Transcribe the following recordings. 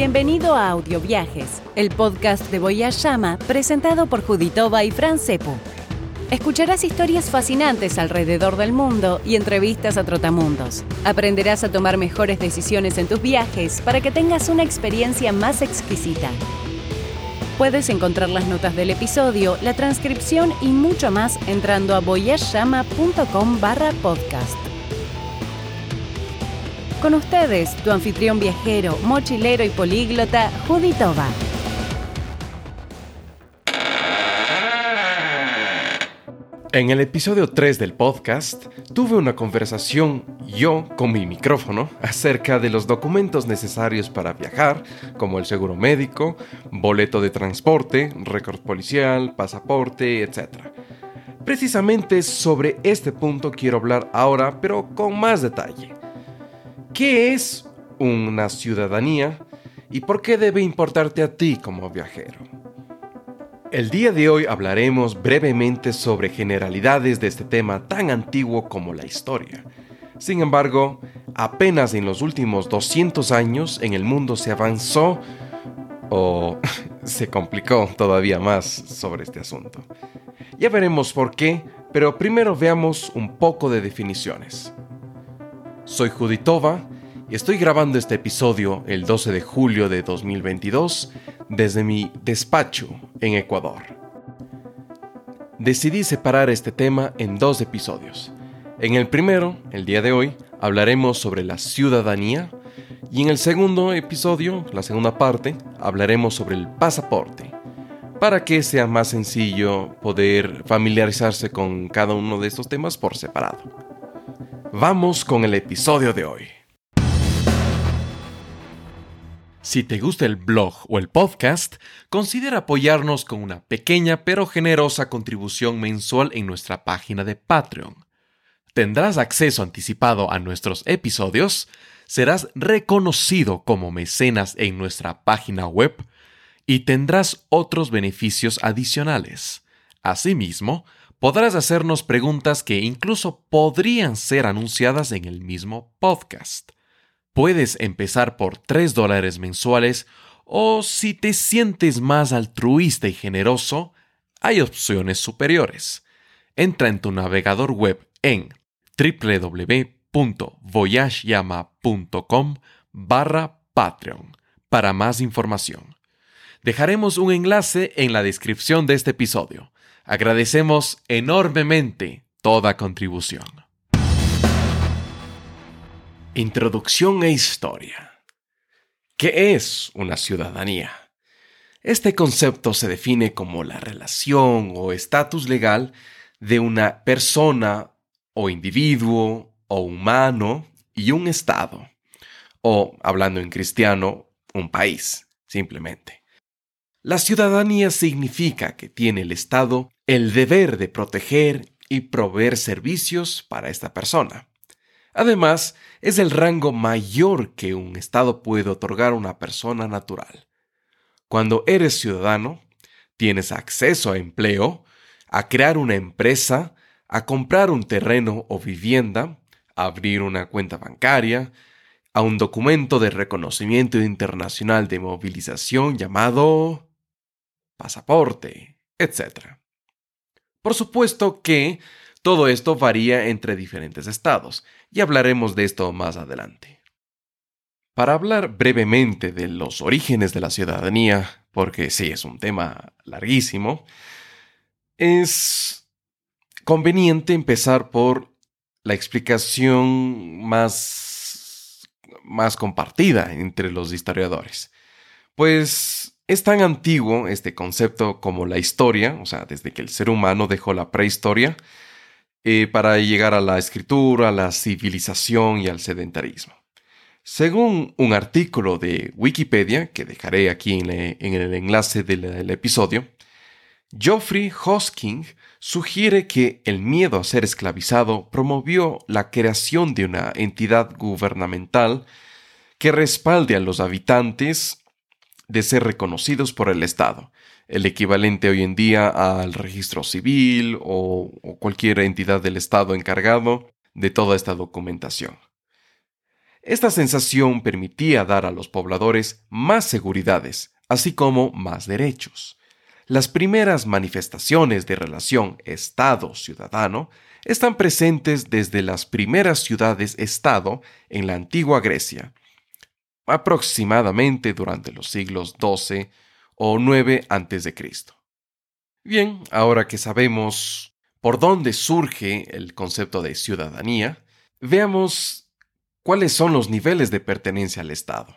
Bienvenido a Audio Viajes, el podcast de Voyage Llama presentado por Juditova y Fran Cepu. Escucharás historias fascinantes alrededor del mundo y entrevistas a trotamundos. Aprenderás a tomar mejores decisiones en tus viajes para que tengas una experiencia más exquisita. Puedes encontrar las notas del episodio, la transcripción y mucho más entrando a voyageyama.com barra podcast. Con ustedes, tu anfitrión viajero, mochilero y políglota, Juditova. En el episodio 3 del podcast, tuve una conversación yo con mi micrófono acerca de los documentos necesarios para viajar, como el seguro médico, boleto de transporte, récord policial, pasaporte, etc. Precisamente sobre este punto quiero hablar ahora, pero con más detalle. ¿Qué es una ciudadanía y por qué debe importarte a ti como viajero? El día de hoy hablaremos brevemente sobre generalidades de este tema tan antiguo como la historia. Sin embargo, apenas en los últimos 200 años en el mundo se avanzó o se complicó todavía más sobre este asunto. Ya veremos por qué, pero primero veamos un poco de definiciones. Soy Juditova y estoy grabando este episodio el 12 de julio de 2022 desde mi despacho en Ecuador. Decidí separar este tema en dos episodios. En el primero, el día de hoy, hablaremos sobre la ciudadanía y en el segundo episodio, la segunda parte, hablaremos sobre el pasaporte, para que sea más sencillo poder familiarizarse con cada uno de estos temas por separado. Vamos con el episodio de hoy. Si te gusta el blog o el podcast, considera apoyarnos con una pequeña pero generosa contribución mensual en nuestra página de Patreon. Tendrás acceso anticipado a nuestros episodios, serás reconocido como mecenas en nuestra página web y tendrás otros beneficios adicionales. Asimismo, podrás hacernos preguntas que incluso podrían ser anunciadas en el mismo podcast. Puedes empezar por 3 dólares mensuales o si te sientes más altruista y generoso, hay opciones superiores. Entra en tu navegador web en www.voyageyama.com barra Patreon para más información. Dejaremos un enlace en la descripción de este episodio. Agradecemos enormemente toda contribución. Introducción e historia. ¿Qué es una ciudadanía? Este concepto se define como la relación o estatus legal de una persona o individuo o humano y un Estado, o, hablando en cristiano, un país, simplemente. La ciudadanía significa que tiene el Estado el deber de proteger y proveer servicios para esta persona. Además, es el rango mayor que un Estado puede otorgar a una persona natural. Cuando eres ciudadano, tienes acceso a empleo, a crear una empresa, a comprar un terreno o vivienda, a abrir una cuenta bancaria, a un documento de reconocimiento internacional de movilización llamado pasaporte, etc. Por supuesto que todo esto varía entre diferentes estados, y hablaremos de esto más adelante. Para hablar brevemente de los orígenes de la ciudadanía, porque sí es un tema larguísimo, es conveniente empezar por la explicación más, más compartida entre los historiadores. Pues es tan antiguo este concepto como la historia, o sea, desde que el ser humano dejó la prehistoria, eh, para llegar a la escritura, a la civilización y al sedentarismo. Según un artículo de Wikipedia, que dejaré aquí en, el enlace del, episodio, Geoffrey Hosking sugiere que el miedo a ser esclavizado promovió la creación de una entidad gubernamental que respalde a los habitantes de ser reconocidos por el Estado, el equivalente hoy en día al registro civil o, cualquier entidad del Estado encargado de toda esta documentación. Esta sensación permitía dar a los pobladores más seguridades, así como más derechos. Las primeras manifestaciones de relación Estado-ciudadano están presentes desde las primeras ciudades-estado en la antigua Grecia, aproximadamente durante los siglos XII o IX a.C. Bien, ahora que sabemos por dónde surge el concepto de ciudadanía, veamos cuáles son los niveles de pertenencia al Estado.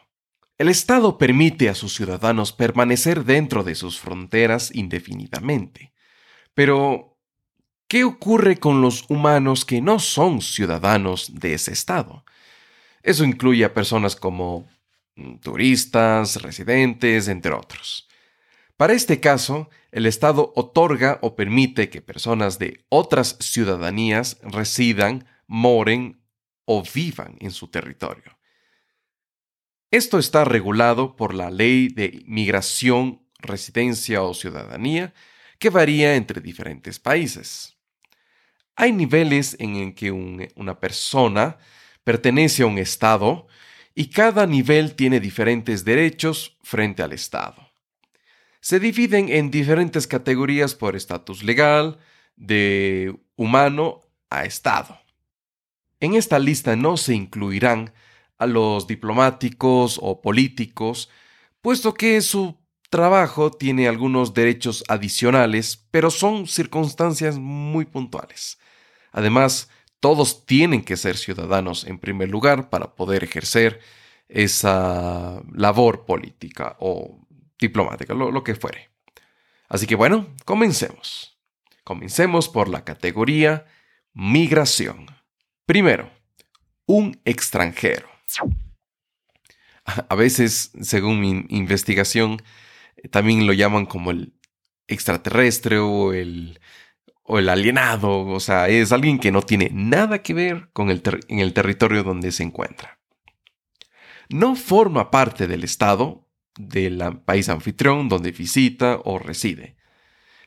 El Estado permite a sus ciudadanos permanecer dentro de sus fronteras indefinidamente. Pero, ¿qué ocurre con los humanos que no son ciudadanos de ese Estado? Eso incluye a personas como turistas, residentes, entre otros. Para este caso, el Estado otorga o permite que personas de otras ciudadanías residan, moren o vivan en su territorio. Esto está regulado por la Ley de Migración, Residencia o Ciudadanía, que varía entre diferentes países. Hay niveles en que una persona pertenece a un Estado y cada nivel tiene diferentes derechos frente al Estado se dividen en diferentes categorías por estatus legal, de humano a Estado. En esta lista no se incluirán a los diplomáticos o políticos, puesto que su trabajo tiene algunos derechos adicionales, pero son circunstancias muy puntuales. Además, todos tienen que ser ciudadanos en primer lugar para poder ejercer esa labor política o diplomática, lo, que fuere. Así que bueno, comencemos. Comencemos por la categoría migración. Primero, un extranjero. A veces, según mi investigación, también lo llaman como el extraterrestre o el, o el alienado. O sea, es alguien que no tiene nada que ver con el en el territorio donde se encuentra. No forma parte del Estado del país anfitrión donde visita o reside.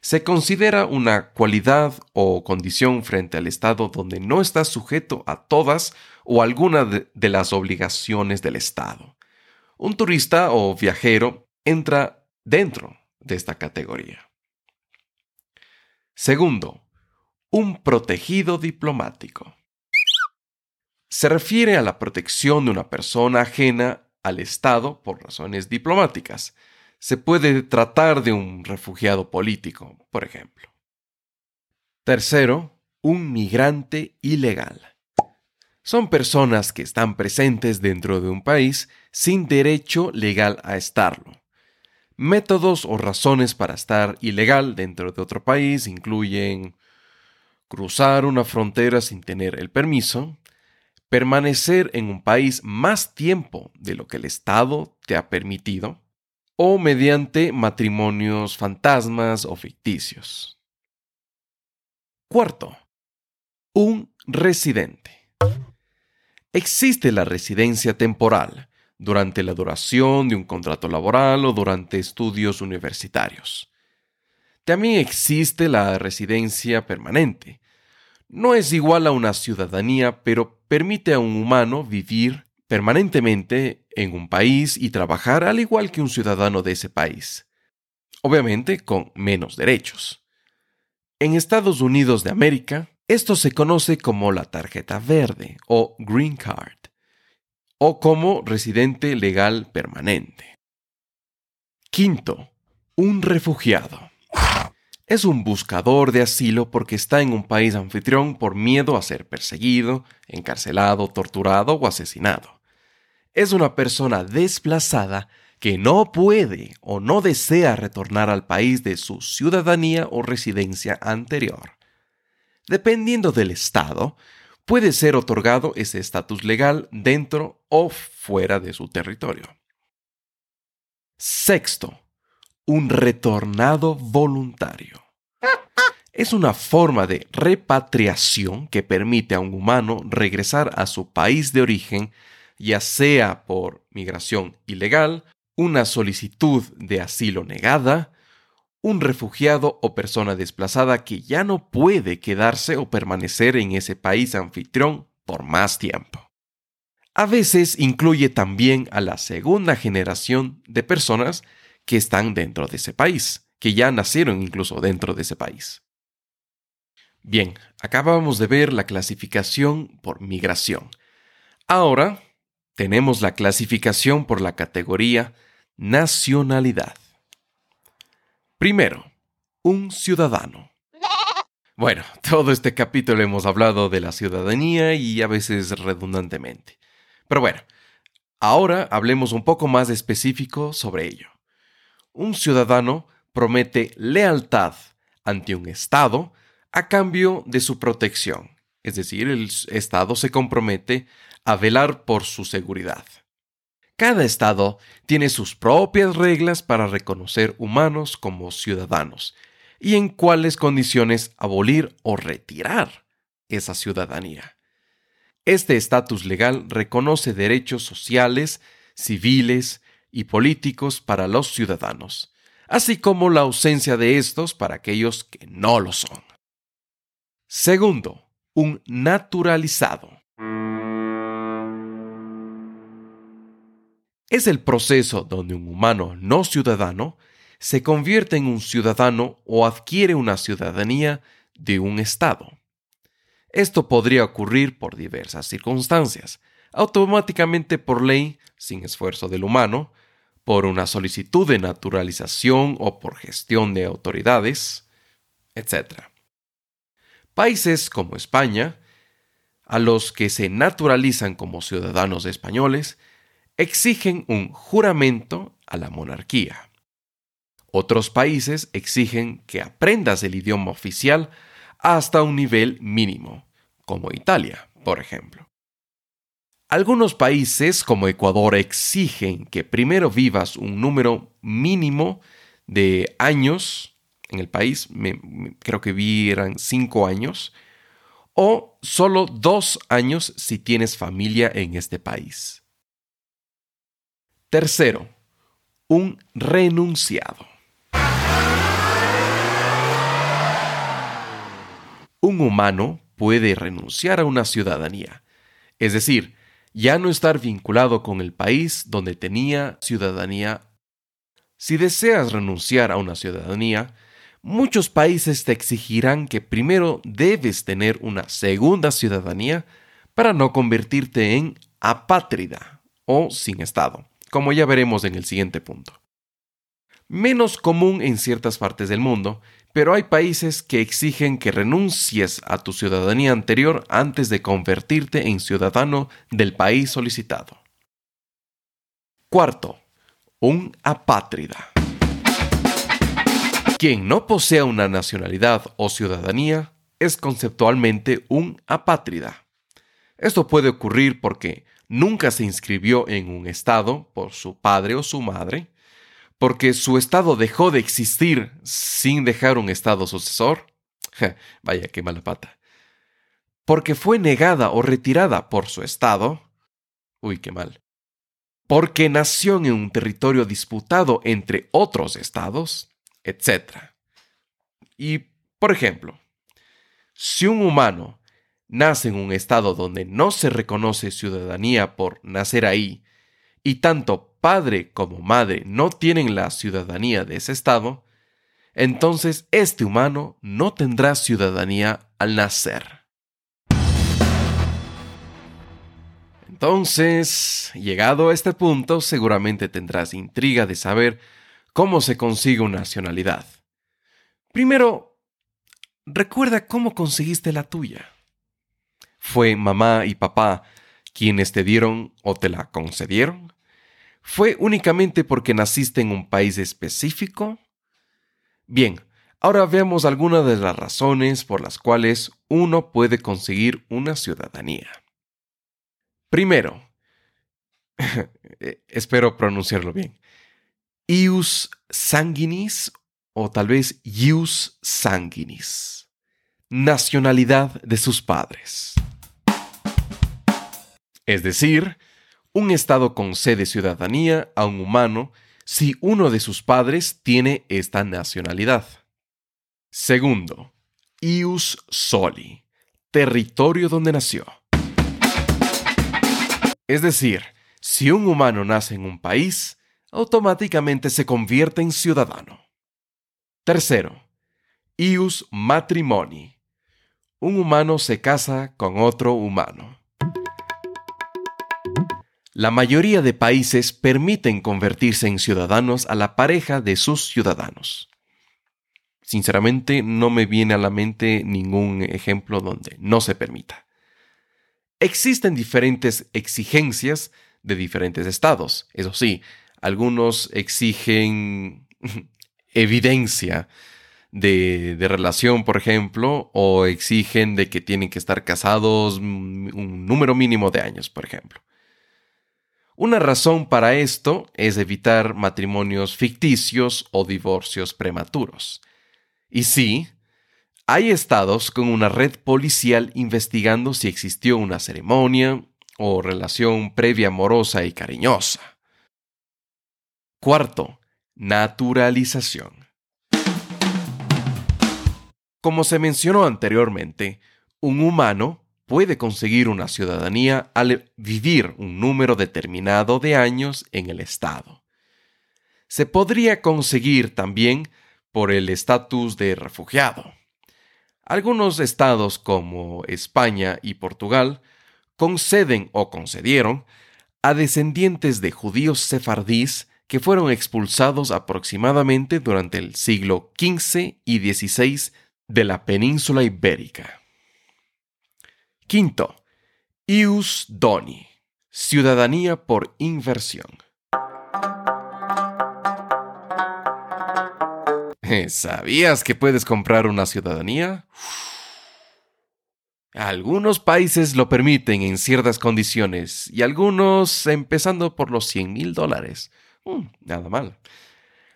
Se considera una cualidad o condición frente al Estado donde no está sujeto a todas o alguna de, las obligaciones del Estado. Un turista o viajero entra dentro de esta categoría. Segundo, un protegido diplomático. Se refiere a la protección de una persona ajena al Estado por razones diplomáticas. Se puede tratar de un refugiado político, por ejemplo. Tercero, un migrante ilegal. Son personas que están presentes dentro de un país sin derecho legal a estarlo. Métodos o razones para estar ilegal dentro de otro país incluyen cruzar una frontera sin tener el permiso, permanecer en un país más tiempo de lo que el Estado te ha permitido, o mediante matrimonios fantasmas o ficticios. Cuarto, un residente. Existe la residencia temporal durante la duración de un contrato laboral o durante estudios universitarios. También existe la residencia permanente, no es igual a una ciudadanía, pero permite a un humano vivir permanentemente en un país y trabajar al igual que un ciudadano de ese país. Obviamente con menos derechos. En Estados Unidos de América, esto se conoce como la tarjeta verde o Green Card, o como residente legal permanente. Quinto, un refugiado. Es un buscador de asilo porque está en un país anfitrión por miedo a ser perseguido, encarcelado, torturado o asesinado. Es una persona desplazada que no puede o no desea retornar al país de su ciudadanía o residencia anterior. Dependiendo del estado, puede ser otorgado ese estatus legal dentro o fuera de su territorio. Sexto, un retornado voluntario. Es una forma de repatriación que permite a un humano regresar a su país de origen, ya sea por migración ilegal, una solicitud de asilo negada, un refugiado o persona desplazada que ya no puede quedarse o permanecer en ese país anfitrión por más tiempo. A veces incluye también a la segunda generación de personas que están dentro de ese país, que ya nacieron incluso dentro de ese país. Bien, acabamos de ver la clasificación por migración. Ahora tenemos la clasificación por la categoría nacionalidad. Primero, un ciudadano. Bueno, todo este capítulo hemos hablado de la ciudadanía y a veces redundantemente. Pero bueno, ahora hablemos un poco más específico sobre ello. Un ciudadano promete lealtad ante un Estado a cambio de su protección. Es decir, el Estado se compromete a velar por su seguridad. Cada Estado tiene sus propias reglas para reconocer humanos como ciudadanos y en cuáles condiciones abolir o retirar esa ciudadanía. Este estatus legal reconoce derechos sociales, civiles y políticos para los ciudadanos, así como la ausencia de estos para aquellos que no lo son. Segundo, un naturalizado. Es el proceso donde un humano no ciudadano se convierte en un ciudadano o adquiere una ciudadanía de un Estado. Esto podría ocurrir por diversas circunstancias, automáticamente por ley, sin esfuerzo del humano, por una solicitud de naturalización o por gestión de autoridades, etc. Países como España, a los que se naturalizan como ciudadanos españoles, exigen un juramento a la monarquía. Otros países exigen que aprendas el idioma oficial hasta un nivel mínimo, como Italia, por ejemplo. Algunos países, como Ecuador, exigen que primero vivas un número mínimo de años en el país, creo que vi eran cinco años, o solo dos años si tienes familia en este país. Tercero, un renunciado. un humano puede renunciar a una ciudadanía, es decir, ya no estar vinculado con el país donde tenía ciudadanía. Si deseas renunciar a una ciudadanía, muchos países te exigirán que primero debes tener una segunda ciudadanía para no convertirte en apátrida o sin Estado, como ya veremos en el siguiente punto. Menos común en ciertas partes del mundo, pero hay países que exigen que renuncies a tu ciudadanía anterior antes de convertirte en ciudadano del país solicitado. Cuarto, un apátrida. Quien no posea una nacionalidad o ciudadanía es conceptualmente un apátrida. Esto puede ocurrir porque nunca se inscribió en un estado por su padre o su madre, porque su estado dejó de existir sin dejar un estado sucesor. Vaya, qué mala pata. Porque fue negada o retirada por su estado. Uy, qué mal. Porque nació en un territorio disputado entre otros estados, etc. Y, por ejemplo, si un humano nace en un estado donde no se reconoce ciudadanía por nacer ahí, y tanto padre como madre no tienen la ciudadanía de ese Estado, entonces este humano no tendrá ciudadanía al nacer. Entonces, llegado a este punto, seguramente tendrás intriga de saber cómo se consigue una nacionalidad. Primero, recuerda cómo conseguiste la tuya. ¿Fue mamá y papá quienes te dieron o te la concedieron? ¿Fue únicamente porque naciste en un país específico? Bien, ahora veamos algunas de las razones por las cuales uno puede conseguir una ciudadanía. Primero, espero pronunciarlo bien, ius sanguinis o tal vez ius sanguinis, nacionalidad de sus padres. Es decir, un Estado concede ciudadanía a un humano si uno de sus padres tiene esta nacionalidad. Segundo, ius soli, territorio donde nació. Es decir, si un humano nace en un país, automáticamente se convierte en ciudadano. Tercero, ius matrimoni. Un humano se casa con otro humano. La mayoría de países permiten convertirse en ciudadanos a la pareja de sus ciudadanos. Sinceramente, no me viene a la mente ningún ejemplo donde no se permita. Existen diferentes exigencias de diferentes estados. Eso sí, algunos exigen evidencia de, relación, por ejemplo, o exigen de que tienen que estar casados un número mínimo de años, por ejemplo. Una razón para esto es evitar matrimonios ficticios o divorcios prematuros. Y sí, hay estados con una red policial investigando si existió una ceremonia o relación previa amorosa y cariñosa. Cuarto, naturalización. Como se mencionó anteriormente, un humano puede conseguir una ciudadanía al vivir un número determinado de años en el Estado. Se podría conseguir también por el estatus de refugiado. Algunos estados como España y Portugal conceden o concedieron a descendientes de judíos sefardíes que fueron expulsados aproximadamente durante el siglo XV y XVI de la península ibérica. Quinto, ius doni, ciudadanía por inversión. ¿Sabías que puedes comprar una ciudadanía? Algunos países lo permiten en ciertas condiciones y algunos empezando por los 100 mil dólares. Mm, nada mal.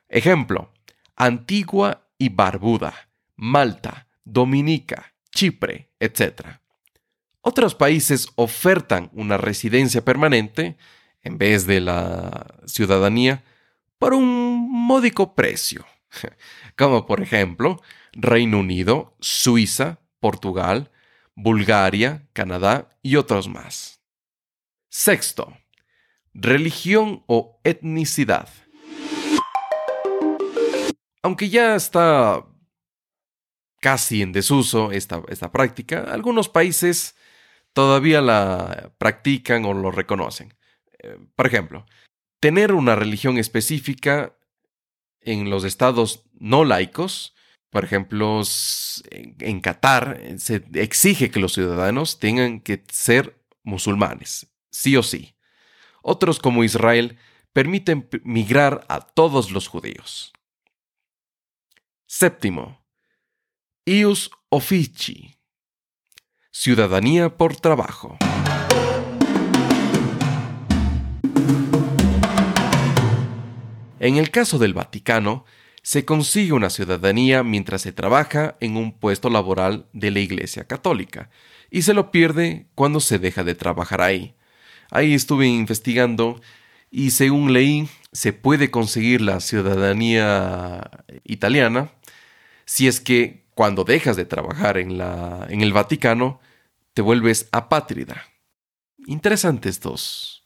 Ejemplo, Antigua y Barbuda, Malta, Dominica, Chipre, etc. Otros países ofertan una residencia permanente en vez de la ciudadanía por un módico precio, como por ejemplo Reino Unido, Suiza, Portugal, Bulgaria, Canadá y otros más. Sexto, religión o etnicidad. Aunque ya está casi en desuso esta, esta práctica, algunos países todavía la practican o lo reconocen. Eh, por ejemplo, tener una religión específica en los estados no laicos, por ejemplo, en Qatar eh, se exige que los ciudadanos tengan que ser musulmanes, sí o sí. Otros como Israel permiten migrar a todos los judíos. Séptimo, ius officii, Ciudadanía por trabajo. En el caso del Vaticano, se consigue una ciudadanía mientras se trabaja en un puesto laboral de la Iglesia Católica y se lo pierde cuando se deja de trabajar ahí. Ahí estuve investigando y según leí se puede conseguir la ciudadanía italiana si es que cuando dejas de trabajar en, la, en el Vaticano, te vuelves apátrida. Interesante estos,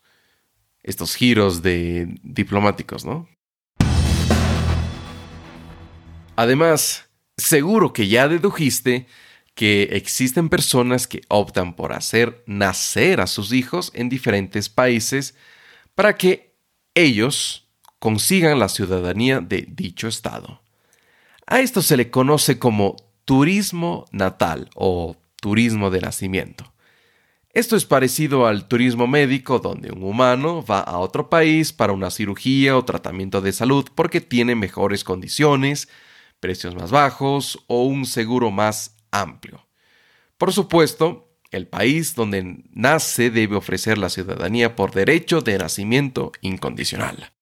estos giros de diplomáticos, ¿no? Además, seguro que ya dedujiste que existen personas que optan por hacer nacer a sus hijos en diferentes países para que ellos consigan la ciudadanía de dicho estado. A esto se le conoce como turismo natal o turismo de nacimiento. Esto es parecido al turismo médico donde un humano va a otro país para una cirugía o tratamiento de salud porque tiene mejores condiciones, precios más bajos o un seguro más amplio. Por supuesto, el país donde nace debe ofrecer la ciudadanía por derecho de nacimiento incondicional.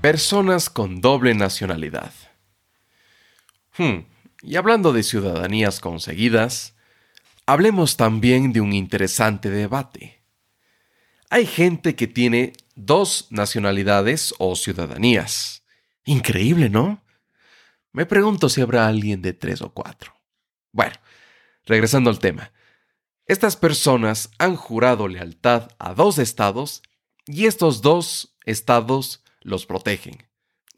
Personas con doble nacionalidad. Hmm, y hablando de ciudadanías conseguidas, hablemos también de un interesante debate. Hay gente que tiene dos nacionalidades o ciudadanías. Increíble, ¿no? Me pregunto si habrá alguien de tres o cuatro. Bueno, regresando al tema. Estas personas han jurado lealtad a dos estados y estos dos estados los protegen.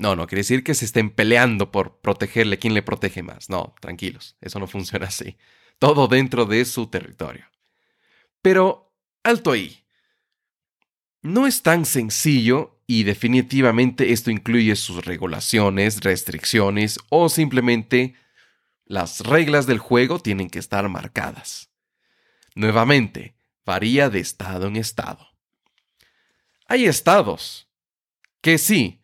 No, no quiere decir que se estén peleando por protegerle quién le protege más. No, tranquilos, eso no funciona así. Todo dentro de su territorio. Pero, alto ahí. No es tan sencillo y definitivamente esto incluye sus regulaciones, restricciones o simplemente las reglas del juego tienen que estar marcadas. Nuevamente, varía de estado en estado. Hay estados que sí,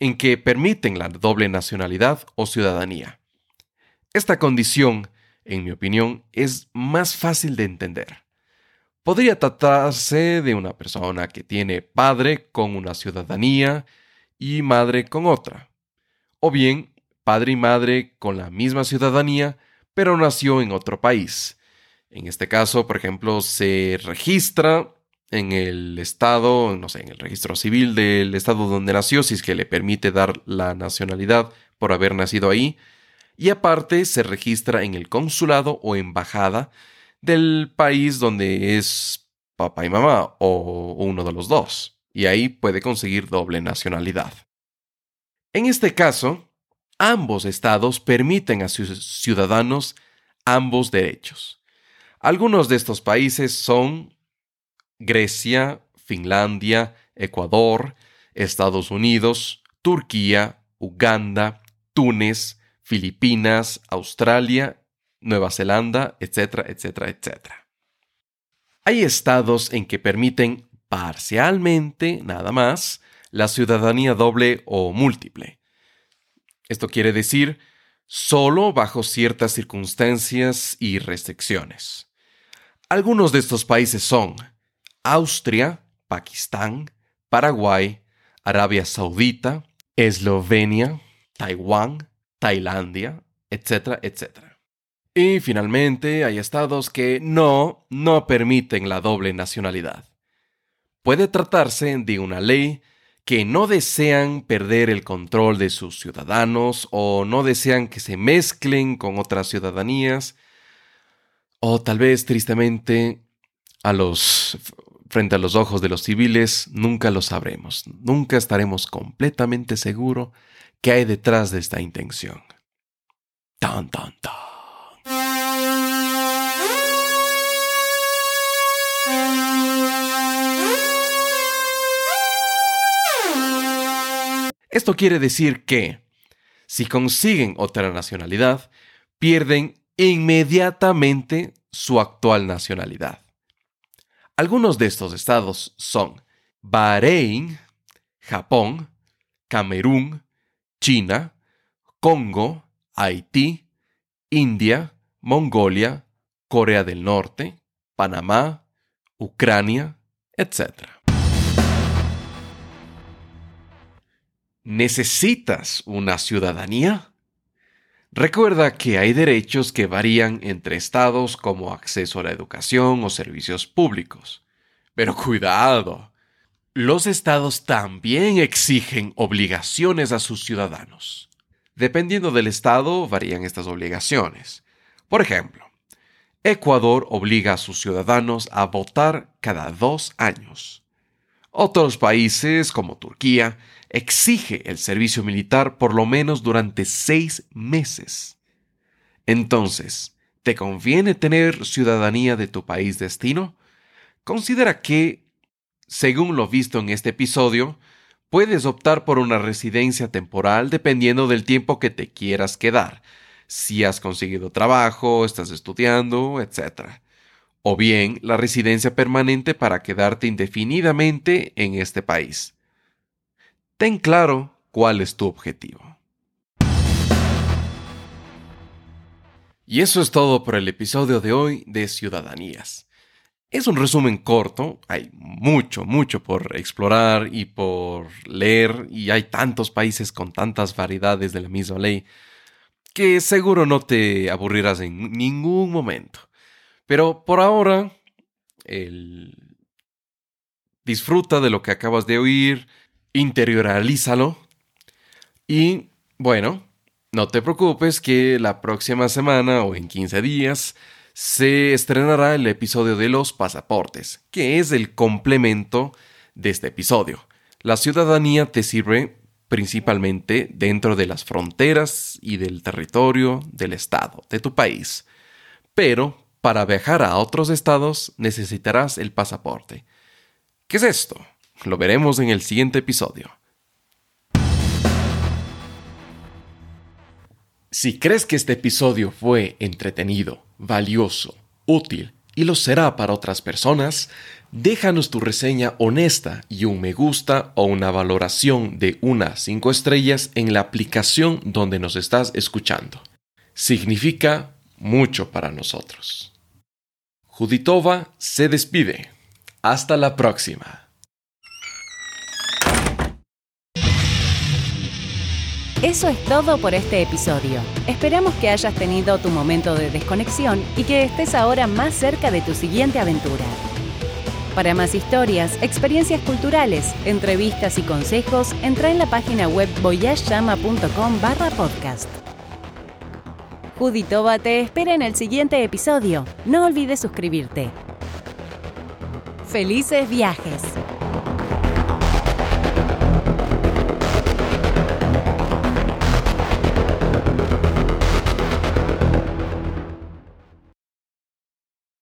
en que permiten la doble nacionalidad o ciudadanía. Esta condición, en mi opinión, es más fácil de entender. Podría tratarse de una persona que tiene padre con una ciudadanía y madre con otra. O bien, padre y madre con la misma ciudadanía, pero nació en otro país en este caso, por ejemplo, se registra en el estado, no sé, en el registro civil del estado donde nació, si es que le permite dar la nacionalidad por haber nacido ahí, y aparte se registra en el consulado o embajada del país donde es papá y mamá o uno de los dos, y ahí puede conseguir doble nacionalidad. En este caso, ambos estados permiten a sus ciudadanos ambos derechos. Algunos de estos países son Grecia, Finlandia, Ecuador, Estados Unidos, Turquía, Uganda, Túnez, Filipinas, Australia, Nueva Zelanda, etcétera, etcétera, etcétera. Hay estados en que permiten parcialmente, nada más, la ciudadanía doble o múltiple. Esto quiere decir solo bajo ciertas circunstancias y restricciones. Algunos de estos países son Austria, Pakistán, Paraguay, Arabia Saudita, Eslovenia, Taiwán, Tailandia, etcétera, etcétera. Y finalmente hay estados que no, no permiten la doble nacionalidad. Puede tratarse de una ley que no desean perder el control de sus ciudadanos o no desean que se mezclen con otras ciudadanías o tal vez tristemente a los frente a los ojos de los civiles nunca lo sabremos, nunca estaremos completamente seguros qué hay detrás de esta intención. Tan tan tan. Esto quiere decir que, si consiguen otra nacionalidad, pierden inmediatamente su actual nacionalidad. Algunos de estos estados son Bahrein, Japón, Camerún, China, Congo, Haití, India, Mongolia, Corea del Norte, Panamá, Ucrania, etc. ¿Necesitas una ciudadanía? Recuerda que hay derechos que varían entre estados como acceso a la educación o servicios públicos. Pero cuidado, los estados también exigen obligaciones a sus ciudadanos. Dependiendo del estado varían estas obligaciones. Por ejemplo, Ecuador obliga a sus ciudadanos a votar cada dos años. Otros países, como Turquía, exige el servicio militar por lo menos durante seis meses. Entonces, ¿te conviene tener ciudadanía de tu país destino? Considera que, según lo visto en este episodio, puedes optar por una residencia temporal dependiendo del tiempo que te quieras quedar, si has conseguido trabajo, estás estudiando, etc o bien la residencia permanente para quedarte indefinidamente en este país. Ten claro cuál es tu objetivo. Y eso es todo por el episodio de hoy de Ciudadanías. Es un resumen corto, hay mucho, mucho por explorar y por leer, y hay tantos países con tantas variedades de la misma ley, que seguro no te aburrirás en ningún momento. Pero por ahora, disfruta de lo que acabas de oír, interiorízalo y bueno, no te preocupes que la próxima semana o en 15 días se estrenará el episodio de los pasaportes, que es el complemento de este episodio. La ciudadanía te sirve principalmente dentro de las fronteras y del territorio del estado, de tu país. Pero para viajar a otros estados necesitarás el pasaporte. ¿Qué es esto? Lo veremos en el siguiente episodio. Si crees que este episodio fue entretenido, valioso, útil y lo será para otras personas, déjanos tu reseña honesta y un me gusta o una valoración de unas 5 estrellas en la aplicación donde nos estás escuchando. Significa mucho para nosotros. Juditova se despide. Hasta la próxima. Eso es todo por este episodio. Esperamos que hayas tenido tu momento de desconexión y que estés ahora más cerca de tu siguiente aventura. Para más historias, experiencias culturales, entrevistas y consejos, entra en la página web voyageyama.com barra podcast. Juditova te espera en el siguiente episodio. No olvides suscribirte. ¡Felices viajes!